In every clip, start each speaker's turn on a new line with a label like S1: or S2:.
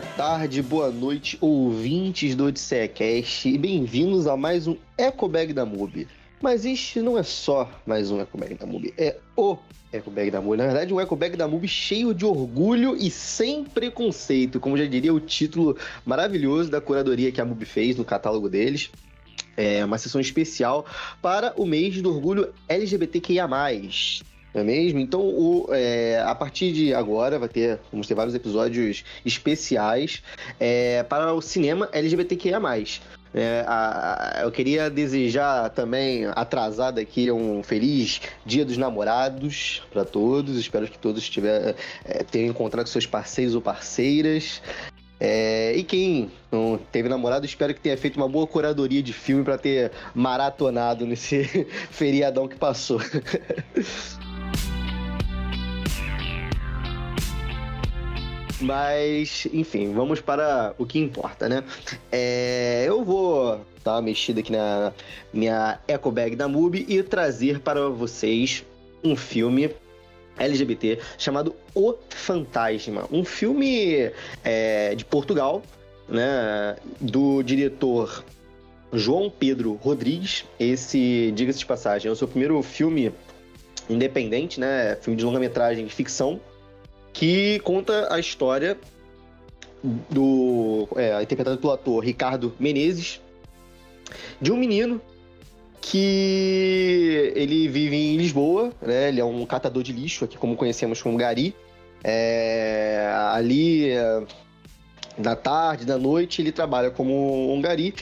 S1: tarde, boa noite, ouvintes do Odisseiacast e bem-vindos a mais um Ecobag da MUBI. Mas este não é só mais um Ecobag da MUBI, é o Ecobag da MUBI. Na verdade, um Ecobag da MUBI cheio de orgulho e sem preconceito, como já diria o título maravilhoso da curadoria que a MUBI fez no catálogo deles. É uma sessão especial para o mês do orgulho LGBTQIA+. Não é mesmo? Então, o, é, a partir de agora, vai ter, vamos ter vários episódios especiais é, para o cinema LGBTQIA. É, a, a, eu queria desejar também, atrasado aqui, um feliz Dia dos Namorados para todos. Espero que todos tiver, é, tenham encontrado seus parceiros ou parceiras. É, e quem não teve namorado, espero que tenha feito uma boa curadoria de filme para ter maratonado nesse feriadão que passou. Mas, enfim, vamos para o que importa, né? É, eu vou dar uma mexida aqui na minha eco bag da MUBI e trazer para vocês um filme LGBT chamado O Fantasma. Um filme é, de Portugal, né? Do diretor João Pedro Rodrigues. Esse, diga-se de passagem, é o seu primeiro filme independente, né? Filme de longa-metragem de ficção que conta a história do. É, interpretado pelo ator Ricardo Menezes, de um menino que ele vive em Lisboa, né? Ele é um catador de lixo, aqui como conhecemos como Gari. É, ali, na tarde, da noite, ele trabalha como um Gari.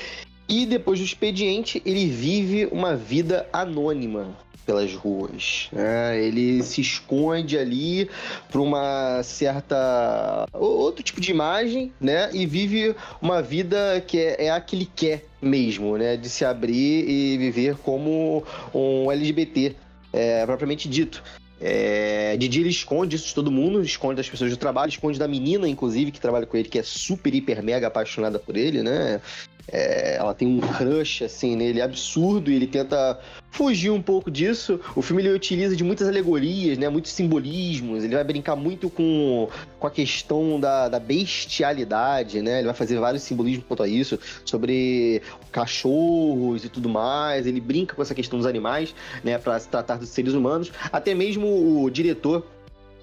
S1: E depois do expediente, ele vive uma vida anônima pelas ruas. Né? Ele se esconde ali para uma certa outro tipo de imagem, né? E vive uma vida que é, é a que ele quer mesmo, né? De se abrir e viver como um LGBT é, propriamente dito. É, Didi ele esconde isso de todo mundo, esconde das pessoas do trabalho, esconde da menina, inclusive, que trabalha com ele, que é super, hiper, mega apaixonada por ele, né? É, ela tem um crush assim nele absurdo e ele tenta fugir um pouco disso. O filme ele utiliza de muitas alegorias, né, muitos simbolismos. Ele vai brincar muito com, com a questão da, da bestialidade, né? Ele vai fazer vários simbolismos quanto a isso, sobre cachorros e tudo mais. Ele brinca com essa questão dos animais, né, para se tratar dos seres humanos. Até mesmo o diretor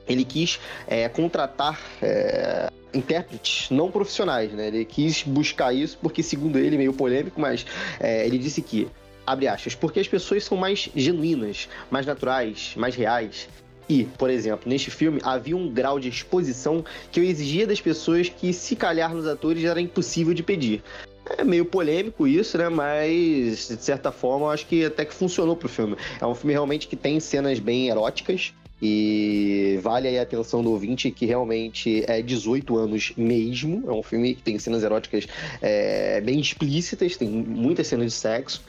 S1: ele quis é, contratar é, intérpretes não profissionais, né? Ele quis buscar isso porque, segundo ele, meio polêmico, mas é, ele disse que, abre aspas, porque as pessoas são mais genuínas, mais naturais, mais reais. E, por exemplo, neste filme havia um grau de exposição que eu exigia das pessoas que, se calhar nos atores, era impossível de pedir. É meio polêmico isso, né? Mas, de certa forma, eu acho que até que funcionou pro filme. É um filme realmente que tem cenas bem eróticas, e vale aí a atenção do ouvinte que realmente é 18 anos mesmo. É um filme que tem cenas eróticas é, bem explícitas, tem muitas cenas de sexo.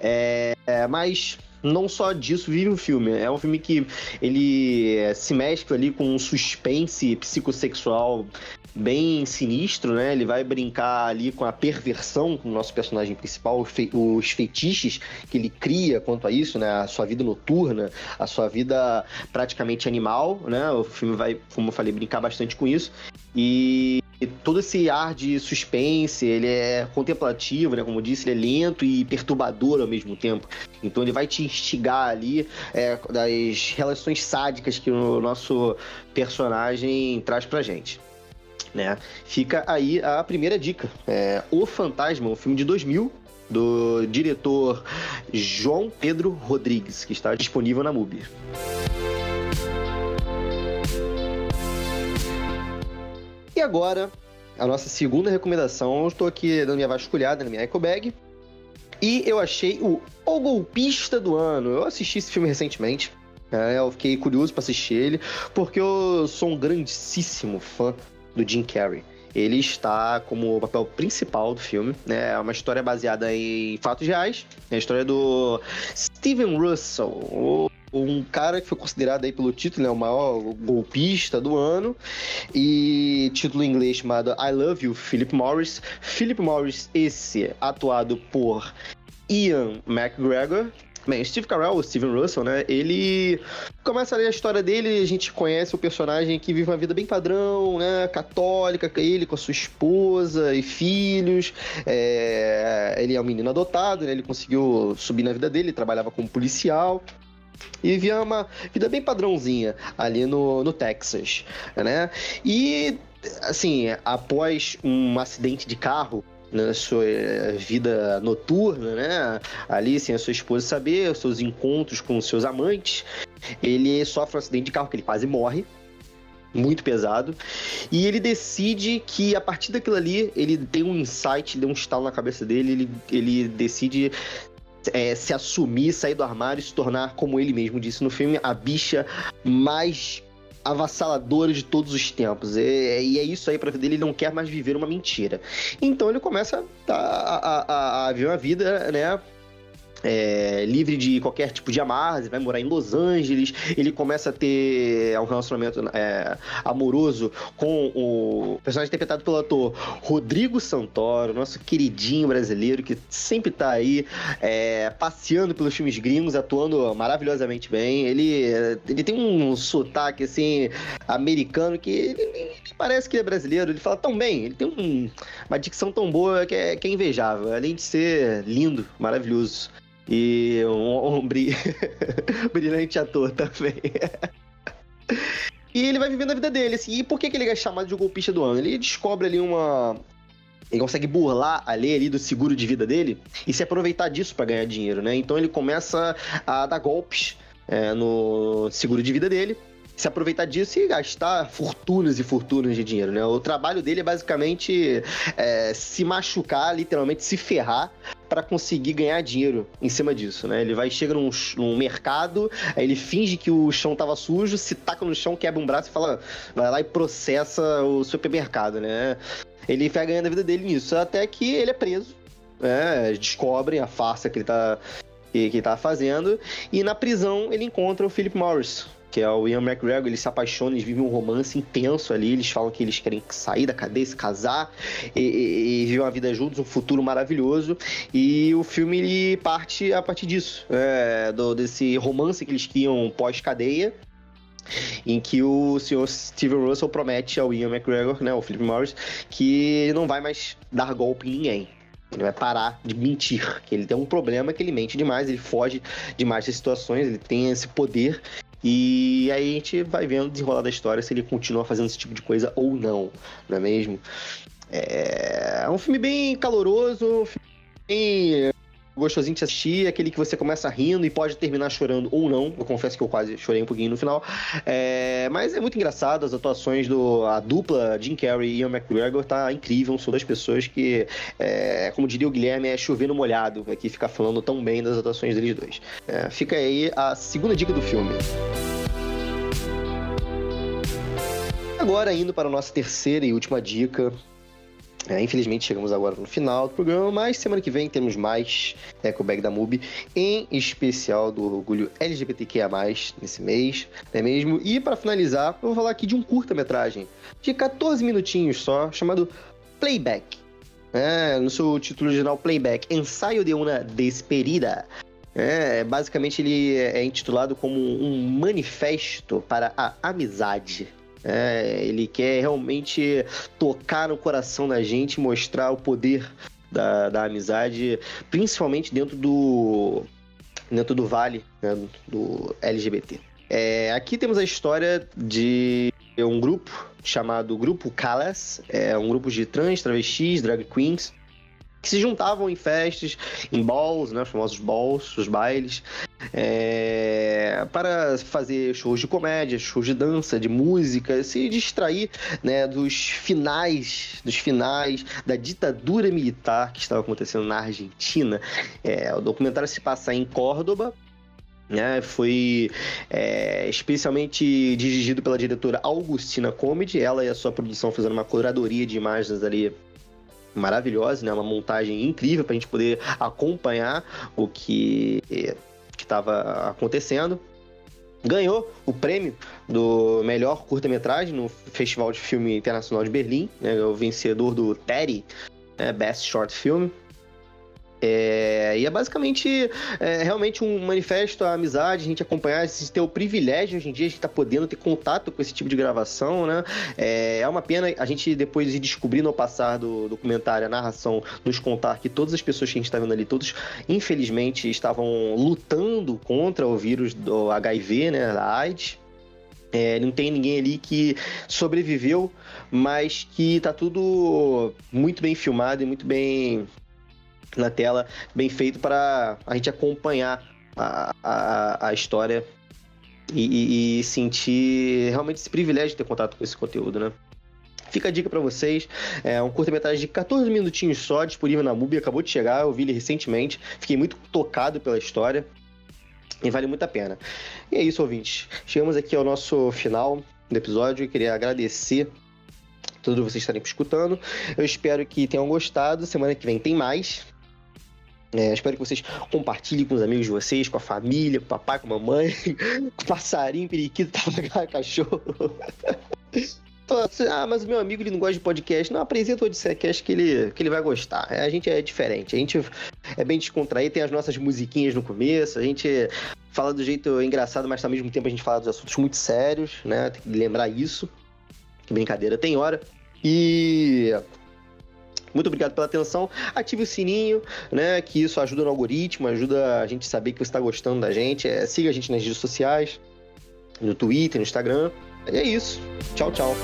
S1: É, mas não só disso vive o filme. É um filme que ele se mescla ali com um suspense psicossexual bem sinistro, né? Ele vai brincar ali com a perversão com o nosso personagem principal, os fetiches que ele cria quanto a isso, né? A sua vida noturna, a sua vida praticamente animal, né? O filme vai, como eu falei, brincar bastante com isso. E todo esse ar de suspense, ele é contemplativo, né? Como eu disse, ele é lento e perturbador ao mesmo tempo. Então ele vai te instigar ali é, das relações sádicas que o nosso personagem traz pra gente né? Fica aí a primeira dica. É o Fantasma, um filme de 2000 do diretor João Pedro Rodrigues, que está disponível na MUBI. Agora, a nossa segunda recomendação, eu estou aqui dando minha vasculhada na minha eco bag e eu achei o O Golpista do Ano. Eu assisti esse filme recentemente, né? eu fiquei curioso para assistir ele, porque eu sou um grandíssimo fã do Jim Carrey. Ele está como o papel principal do filme, né? É uma história baseada em fatos reais. É a história do Steven Russell, um cara que foi considerado aí pelo título, né, o maior golpista do ano, e título em inglês chamado I Love You, Philip Morris. Philip Morris, esse atuado por Ian McGregor, Bem, Steve Carell, o Steven Russell, né? Ele começa a ler a história dele, a gente conhece o personagem que vive uma vida bem padrão, né? Católica, ele com a sua esposa e filhos. É... Ele é um menino adotado, né? Ele conseguiu subir na vida dele, trabalhava como policial e vivia uma vida bem padrãozinha ali no, no Texas, né? E, assim, após um acidente de carro, na sua eh, vida noturna, né? Ali sem a sua esposa saber, os seus encontros com os seus amantes. Ele sofre um acidente de carro que ele quase morre. Muito pesado. E ele decide que a partir daquilo ali, ele tem um insight, deu um estalo na cabeça dele, ele, ele decide é, se assumir, sair do armário e se tornar, como ele mesmo disse no filme, a bicha mais avassaladora de todos os tempos. E, e é isso aí pra vida dele, ele não quer mais viver uma mentira. Então ele começa a, a, a, a viver uma vida, né? É, livre de qualquer tipo de amarras, vai morar em Los Angeles, ele começa a ter um relacionamento é, amoroso com o personagem interpretado pelo ator Rodrigo Santoro, nosso queridinho brasileiro, que sempre tá aí é, passeando pelos filmes gringos, atuando maravilhosamente bem. Ele, ele tem um sotaque, assim, americano que ele parece que é brasileiro, ele fala tão bem, ele tem um, uma dicção tão boa que é, que é invejável, além de ser lindo, maravilhoso. E um, um brilhante ator também. e ele vai vivendo a vida dele, assim. E por que, que ele é chamado de golpista do ano? Ele descobre ali uma. Ele consegue burlar a lei ali do seguro de vida dele e se aproveitar disso para ganhar dinheiro, né? Então ele começa a dar golpes é, no seguro de vida dele se aproveitar disso e gastar fortunas e fortunas de dinheiro, né? O trabalho dele é basicamente é, se machucar, literalmente se ferrar para conseguir ganhar dinheiro em cima disso, né? Ele vai chega num, num, mercado, aí ele finge que o chão tava sujo, se taca no chão, quebra um braço e fala, vai lá e processa o supermercado, né? Ele vai ganhando a vida dele nisso, até que ele é preso, né? Descobrem a farsa que ele tá que, que tá fazendo e na prisão ele encontra o Philip Morris, que é o Ian McGregor, eles se apaixonam, eles vivem um romance intenso ali, eles falam que eles querem sair da cadeia, se casar e, e, e viver uma vida juntos, um futuro maravilhoso. E o filme ele parte a partir disso, é, do, desse romance que eles criam pós-cadeia, em que o senhor Steven Russell promete ao Ian McGregor, né, o Philip Morris, que não vai mais dar golpe em ninguém. Ele vai parar de mentir, que ele tem um problema que ele mente demais, ele foge demais das situações, ele tem esse poder e aí a gente vai vendo desenrolar da história se ele continua fazendo esse tipo de coisa ou não, não é mesmo? É, é um filme bem caloroso, bem gostosinho de assistir, aquele que você começa rindo e pode terminar chorando ou não. Eu confesso que eu quase chorei um pouquinho no final. É, mas é muito engraçado, as atuações do a dupla Jim Carrey e Ian McGregor tá incrível. Sou das pessoas que, é, como diria o Guilherme, é chover no molhado aqui ficar falando tão bem das atuações deles dois. É, fica aí a segunda dica do filme. Agora indo para a nossa terceira e última dica, é, infelizmente chegamos agora no final do programa, mas semana que vem temos mais Eco Bag da MUBI, em especial do orgulho LGBTQIA+, nesse mês, não é mesmo? E para finalizar, eu vou falar aqui de um curta-metragem de 14 minutinhos só, chamado Playback. É, no seu título original Playback, Ensaio de uma Despedida. É, basicamente ele é intitulado como um manifesto para a amizade. É, ele quer realmente tocar no coração da gente, mostrar o poder da, da amizade, principalmente dentro do dentro do vale né, do LGBT. É, aqui temos a história de um grupo chamado Grupo Calas, é um grupo de trans, travestis, drag queens, que se juntavam em festas, em balls, né, os famosos balls, os bailes, é, para fazer shows de comédia, shows de dança, de música, se distrair né, dos finais, dos finais da ditadura militar que estava acontecendo na Argentina. É, o documentário se passa em Córdoba, né, foi é, especialmente dirigido pela diretora Augustina Comedy. Ela e a sua produção fizeram uma curadoria de imagens ali maravilhosa, né? Uma montagem incrível para a gente poder acompanhar o que estava acontecendo. Ganhou o prêmio do melhor curta-metragem no Festival de Filme Internacional de Berlim, né? o vencedor do Teddy, né? Best Short Film. É, e é basicamente é, realmente um manifesto à amizade, a gente acompanhar, a gente ter o privilégio hoje em dia de estar tá podendo ter contato com esse tipo de gravação, né? É, é uma pena a gente depois ir descobrindo ao passar do documentário, a narração, nos contar que todas as pessoas que a gente está vendo ali, todos, infelizmente, estavam lutando contra o vírus do HIV, né? Da AIDS. É, não tem ninguém ali que sobreviveu, mas que tá tudo muito bem filmado e muito bem na tela, bem feito para a gente acompanhar a, a, a história e, e, e, sentir realmente esse privilégio de ter contato com esse conteúdo, né? Fica a dica para vocês, é um curta-metragem de 14 minutinhos só, disponível na MUBI, acabou de chegar, eu vi ele recentemente, fiquei muito tocado pela história e vale muito a pena. E é isso, ouvintes. Chegamos aqui ao nosso final do episódio queria agradecer todos vocês estarem escutando. Eu espero que tenham gostado. Semana que vem tem mais. É, espero que vocês compartilhem com os amigos de vocês, com a família, com o papai, com a mamãe, com o passarinho, periquito, cachorro. Assim, ah, mas o meu amigo ele não gosta de podcast. Não, apresenta o Odissecast que ele, que ele vai gostar. É, a gente é diferente, a gente é bem descontraído, tem as nossas musiquinhas no começo, a gente fala do jeito engraçado, mas ao mesmo tempo a gente fala dos assuntos muito sérios, né? Tem que lembrar isso. Que brincadeira tem hora. E muito obrigado pela atenção. Ative o sininho, né? Que isso ajuda no algoritmo, ajuda a gente a saber que você está gostando da gente. É, siga a gente nas redes sociais, no Twitter, no Instagram. E é isso. Tchau, tchau.